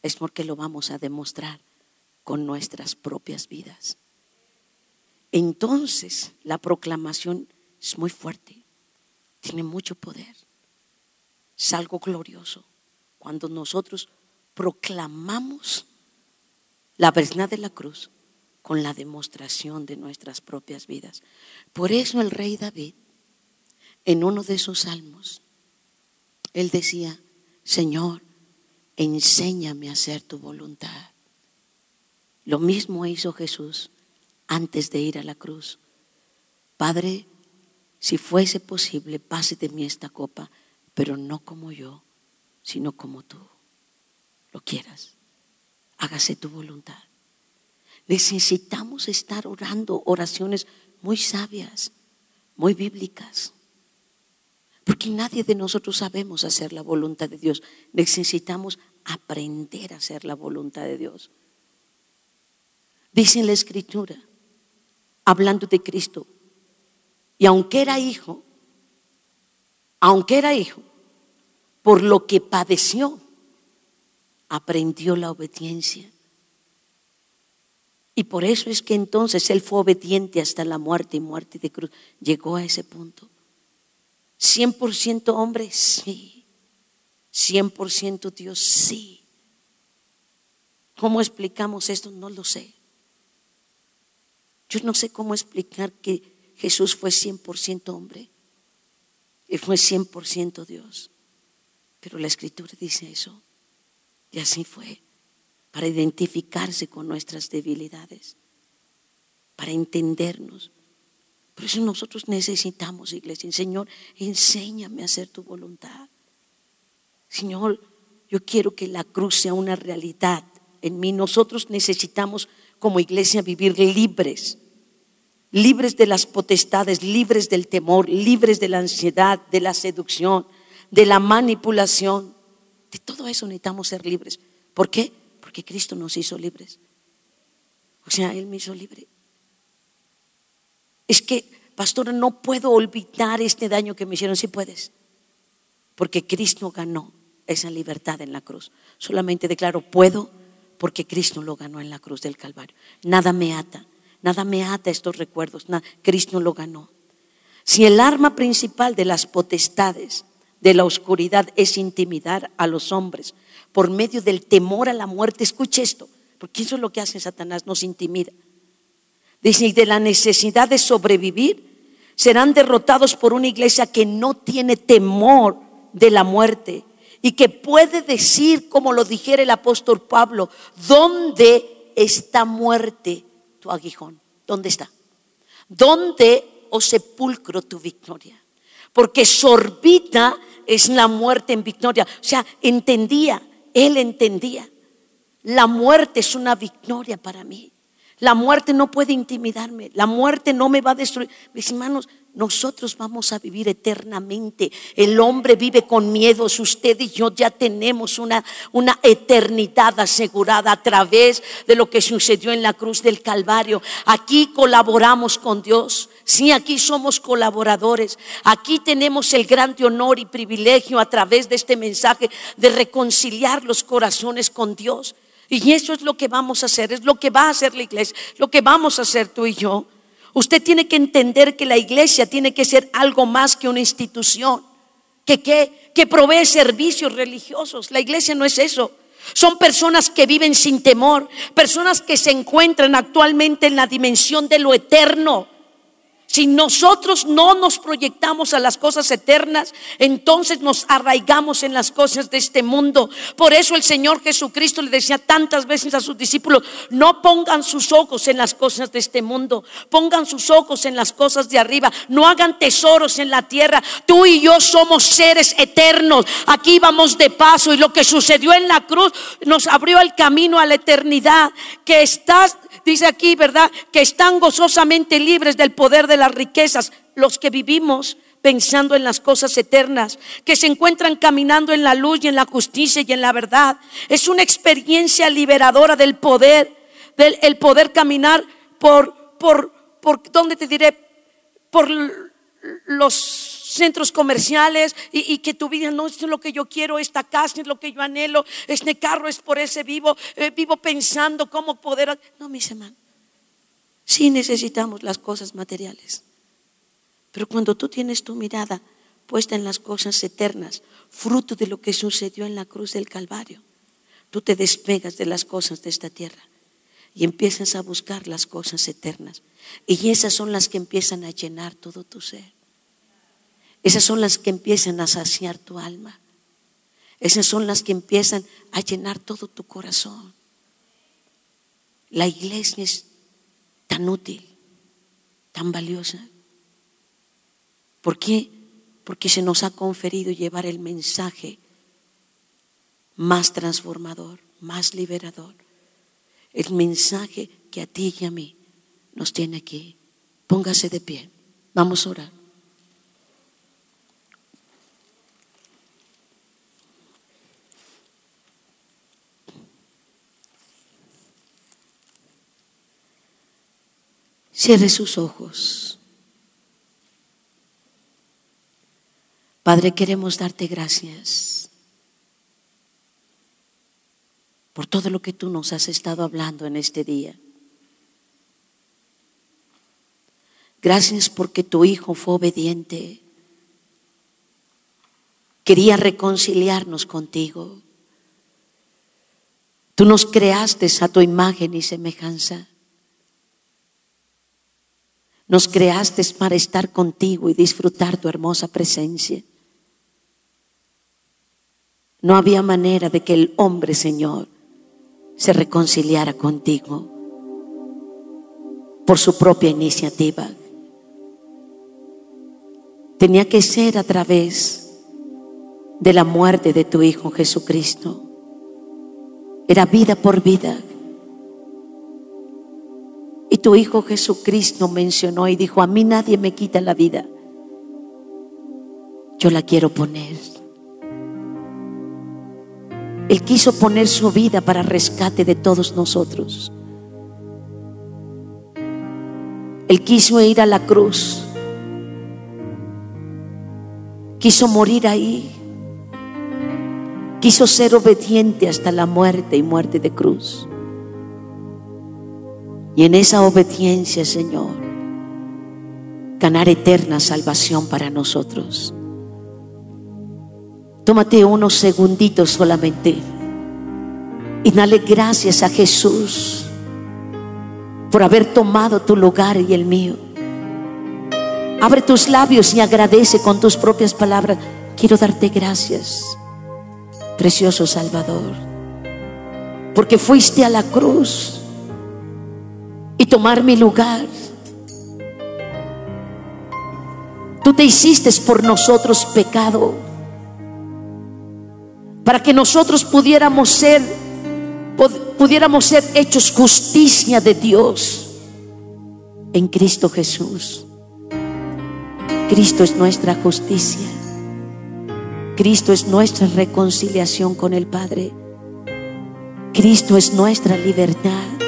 es porque lo vamos a demostrar con nuestras propias vidas entonces la proclamación es muy fuerte, tiene mucho poder. Es algo glorioso cuando nosotros proclamamos la verdad de la cruz con la demostración de nuestras propias vidas. Por eso el rey David, en uno de sus salmos, Él decía, Señor, enséñame a hacer tu voluntad. Lo mismo hizo Jesús antes de ir a la cruz. Padre, si fuese posible, pase de mí esta copa, pero no como yo, sino como tú lo quieras. Hágase tu voluntad. Necesitamos estar orando oraciones muy sabias, muy bíblicas. Porque nadie de nosotros sabemos hacer la voluntad de Dios. Necesitamos aprender a hacer la voluntad de Dios. Dice en la escritura, hablando de Cristo, y aunque era hijo, aunque era hijo, por lo que padeció, aprendió la obediencia. Y por eso es que entonces él fue obediente hasta la muerte y muerte de cruz. Llegó a ese punto. 100% hombre, sí. 100% Dios, sí. ¿Cómo explicamos esto? No lo sé. Yo no sé cómo explicar que Jesús fue 100% hombre y fue 100% Dios. Pero la escritura dice eso. Y así fue, para identificarse con nuestras debilidades, para entendernos. Por eso nosotros necesitamos, iglesia, Señor, enséñame a hacer tu voluntad. Señor, yo quiero que la cruz sea una realidad en mí. Nosotros necesitamos como iglesia vivir libres, libres de las potestades, libres del temor, libres de la ansiedad, de la seducción, de la manipulación. De todo eso necesitamos ser libres. ¿Por qué? Porque Cristo nos hizo libres. O sea, Él me hizo libre. Es que, pastora, no puedo olvidar este daño que me hicieron. Si puedes. Porque Cristo ganó esa libertad en la cruz. Solamente declaro, puedo porque Cristo lo ganó en la cruz del Calvario. Nada me ata, nada me ata estos recuerdos. Cristo lo ganó. Si el arma principal de las potestades de la oscuridad es intimidar a los hombres por medio del temor a la muerte, escuche esto, porque eso es lo que hace Satanás, nos intimida. Dice, y de la necesidad de sobrevivir, serán derrotados por una iglesia que no tiene temor de la muerte y que puede decir, como lo dijera el apóstol Pablo, ¿dónde está muerte tu aguijón? ¿Dónde está? ¿Dónde, o oh sepulcro, tu victoria? Porque sorbita es la muerte en victoria. O sea, entendía, él entendía. La muerte es una victoria para mí. La muerte no puede intimidarme. La muerte no me va a destruir. Mis hermanos, nosotros vamos a vivir eternamente. El hombre vive con miedos. Usted y yo ya tenemos una, una eternidad asegurada a través de lo que sucedió en la cruz del Calvario. Aquí colaboramos con Dios. Sí, aquí somos colaboradores. Aquí tenemos el grande honor y privilegio a través de este mensaje de reconciliar los corazones con Dios. Y eso es lo que vamos a hacer, es lo que va a hacer la iglesia, lo que vamos a hacer tú y yo. Usted tiene que entender que la iglesia tiene que ser algo más que una institución, que, que, que provee servicios religiosos. La iglesia no es eso. Son personas que viven sin temor, personas que se encuentran actualmente en la dimensión de lo eterno. Si nosotros no nos proyectamos a las cosas eternas, entonces nos arraigamos en las cosas de este mundo. Por eso el Señor Jesucristo le decía tantas veces a sus discípulos, no pongan sus ojos en las cosas de este mundo, pongan sus ojos en las cosas de arriba, no hagan tesoros en la tierra. Tú y yo somos seres eternos, aquí vamos de paso y lo que sucedió en la cruz nos abrió el camino a la eternidad, que estás dice aquí, ¿verdad? Que están gozosamente libres del poder de las riquezas, los que vivimos pensando en las cosas eternas, que se encuentran caminando en la luz y en la justicia y en la verdad. Es una experiencia liberadora del poder, del el poder caminar por, por, por, ¿dónde te diré? Por los centros comerciales y, que tu vida no es lo que yo quiero, esta casa es lo que yo anhelo, este carro es por ese vivo, eh, vivo pensando cómo poder... No, mis hermanos, sí necesitamos las cosas materiales, pero cuando tú tienes tu mirada puesta en las cosas eternas, fruto de lo que sucedió en la cruz del Calvario, tú te despegas de las cosas de esta tierra y empiezas a buscar las cosas eternas. Y esas son las que empiezan a llenar todo tu ser. Esas son las que empiezan a saciar tu alma. Esas son las que empiezan a llenar todo tu corazón. La iglesia es tan útil, tan valiosa. ¿Por qué? Porque se nos ha conferido llevar el mensaje más transformador, más liberador. El mensaje que a ti y a mí nos tiene aquí. Póngase de pie. Vamos a orar. Cierre sus ojos. Padre, queremos darte gracias por todo lo que tú nos has estado hablando en este día. Gracias porque tu hijo fue obediente. Quería reconciliarnos contigo. Tú nos creaste a tu imagen y semejanza. Nos creaste para estar contigo y disfrutar tu hermosa presencia. No había manera de que el hombre, Señor, se reconciliara contigo por su propia iniciativa tenía que ser a través de la muerte de tu Hijo Jesucristo. Era vida por vida. Y tu Hijo Jesucristo mencionó y dijo, a mí nadie me quita la vida. Yo la quiero poner. Él quiso poner su vida para rescate de todos nosotros. Él quiso ir a la cruz quiso morir ahí, quiso ser obediente hasta la muerte y muerte de cruz. Y en esa obediencia, Señor, ganar eterna salvación para nosotros. Tómate unos segunditos solamente y dale gracias a Jesús por haber tomado tu lugar y el mío. Abre tus labios y agradece con tus propias palabras. Quiero darte gracias, precioso Salvador, porque fuiste a la cruz y tomar mi lugar. Tú te hiciste por nosotros pecado, para que nosotros pudiéramos ser, pudiéramos ser hechos justicia de Dios en Cristo Jesús. Cristo es nuestra justicia. Cristo es nuestra reconciliación con el Padre. Cristo es nuestra libertad.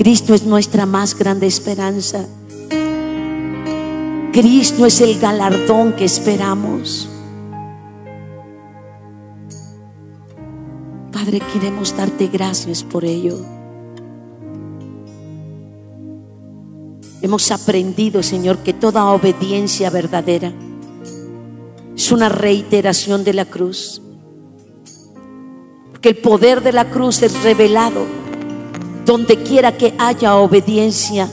Cristo es nuestra más grande esperanza. Cristo es el galardón que esperamos. Padre, queremos darte gracias por ello. Hemos aprendido, Señor, que toda obediencia verdadera es una reiteración de la cruz. Porque el poder de la cruz es revelado donde quiera que haya obediencia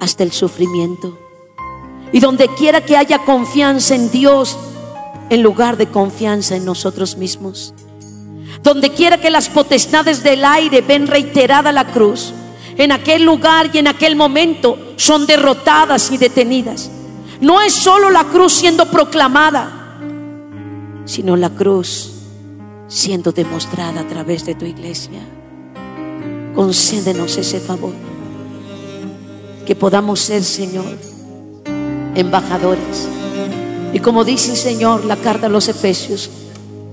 hasta el sufrimiento. Y donde quiera que haya confianza en Dios en lugar de confianza en nosotros mismos. Donde quiera que las potestades del aire ven reiterada la cruz en aquel lugar y en aquel momento son derrotadas y detenidas. No es solo la cruz siendo proclamada, sino la cruz siendo demostrada a través de tu iglesia. Concédenos ese favor. Que podamos ser, Señor, embajadores. Y como dice el Señor la carta a los Efesios,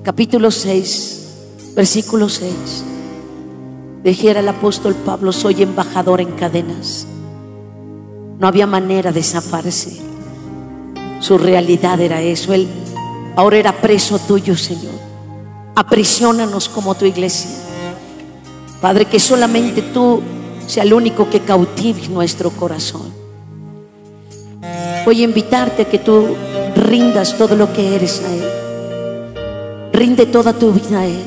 capítulo 6, versículo 6 Dijera el apóstol Pablo, soy embajador en cadenas. No había manera de zafarse. Su realidad era eso. Él ahora era preso tuyo, Señor. Aprisionanos como tu iglesia. Padre, que solamente tú sea el único que cautive nuestro corazón. Voy a invitarte a que tú rindas todo lo que eres a Él. Rinde toda tu vida a Él.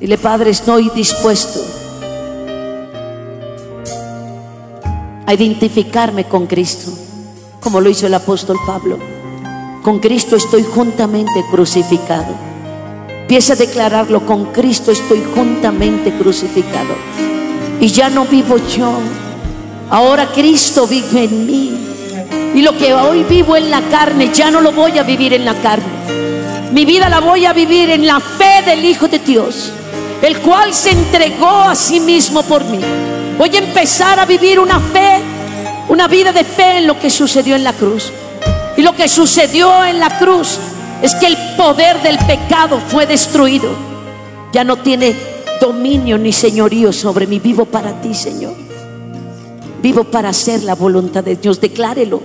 Dile, Padre, estoy dispuesto a identificarme con Cristo, como lo hizo el apóstol Pablo. Con Cristo estoy juntamente crucificado. Empieza a declararlo, con Cristo estoy juntamente crucificado. Y ya no vivo yo. Ahora Cristo vive en mí. Y lo que hoy vivo en la carne, ya no lo voy a vivir en la carne. Mi vida la voy a vivir en la fe del Hijo de Dios, el cual se entregó a sí mismo por mí. Voy a empezar a vivir una fe, una vida de fe en lo que sucedió en la cruz. Y lo que sucedió en la cruz es que el poder del pecado fue destruido. Ya no tiene dominio ni señorío sobre mí. Vivo para ti, Señor. Vivo para hacer la voluntad de Dios. Declárelo.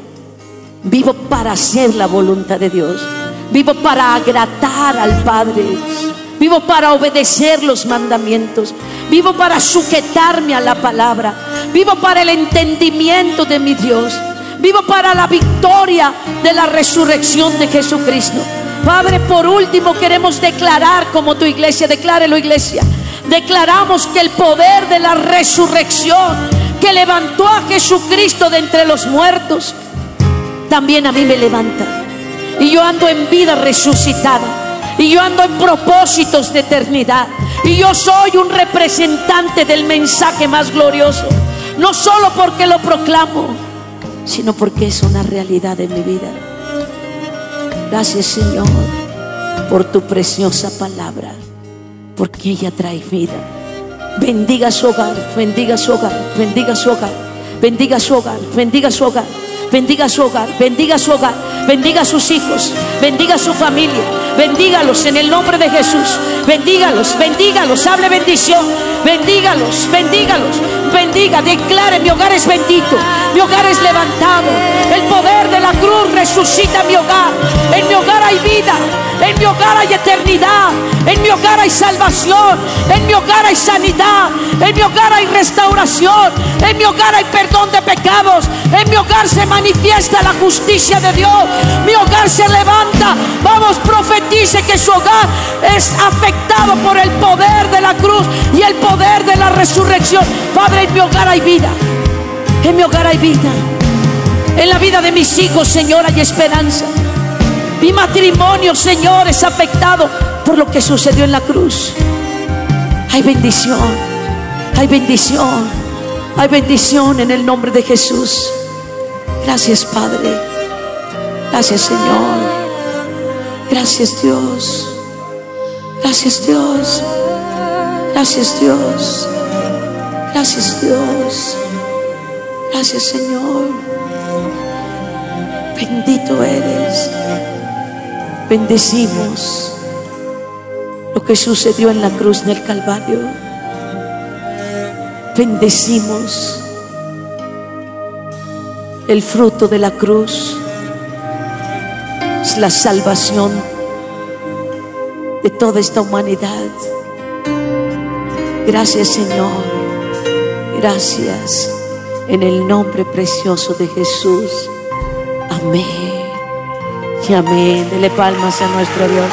Vivo para hacer la voluntad de Dios. Vivo para agradar al Padre. Vivo para obedecer los mandamientos. Vivo para sujetarme a la palabra. Vivo para el entendimiento de mi Dios. Vivo para la victoria de la resurrección de Jesucristo. Padre, por último queremos declarar como tu iglesia, declárelo iglesia. Declaramos que el poder de la resurrección que levantó a Jesucristo de entre los muertos, también a mí me levanta. Y yo ando en vida resucitada. Y yo ando en propósitos de eternidad. Y yo soy un representante del mensaje más glorioso. No solo porque lo proclamo, sino porque es una realidad en mi vida. Gracias Señor por tu preciosa palabra, porque ella trae vida. Bendiga su hogar, bendiga su hogar, bendiga su hogar, bendiga su hogar, bendiga su hogar, bendiga su hogar, bendiga su hogar, bendiga sus hijos, bendiga su familia, bendígalos en el nombre de Jesús, bendígalos, bendígalos, hable bendición, bendígalos, bendígalos, bendiga, declare, mi hogar es bendito, mi hogar es levantado, el poder de la cruz resucita mi hogar, en mi hogar hay vida, en mi hogar hay eternidad, en mi hogar hay salvación, en mi hogar hay sanidad, en mi hogar hay restauración, en mi hogar hay perdón de pecados, en mi hogar se manifiesta la justicia de Dios, mi hogar se levanta, vamos, profetice que su hogar es afectado por el poder de la cruz y el poder de la resurrección. Padre, en mi hogar hay vida. En mi hogar hay vida. En la vida de mis hijos, Señor, hay esperanza. Mi matrimonio, Señor, es afectado por lo que sucedió en la cruz. Hay bendición. Hay bendición. Hay bendición en el nombre de Jesús. Gracias, Padre. Gracias, Señor. Gracias, Dios. Gracias, Dios. Gracias, Dios. Gracias Dios. Gracias Señor. Bendito eres. Bendecimos lo que sucedió en la cruz del Calvario. Bendecimos el fruto de la cruz. Es la salvación de toda esta humanidad. Gracias Señor. Gracias en el nombre precioso de Jesús. Amén. Y amén. Dele palmas a nuestro Dios.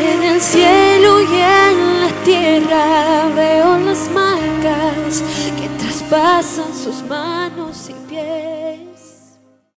en el cielo y en la tierra. Veo las marcas traspasan sus manos.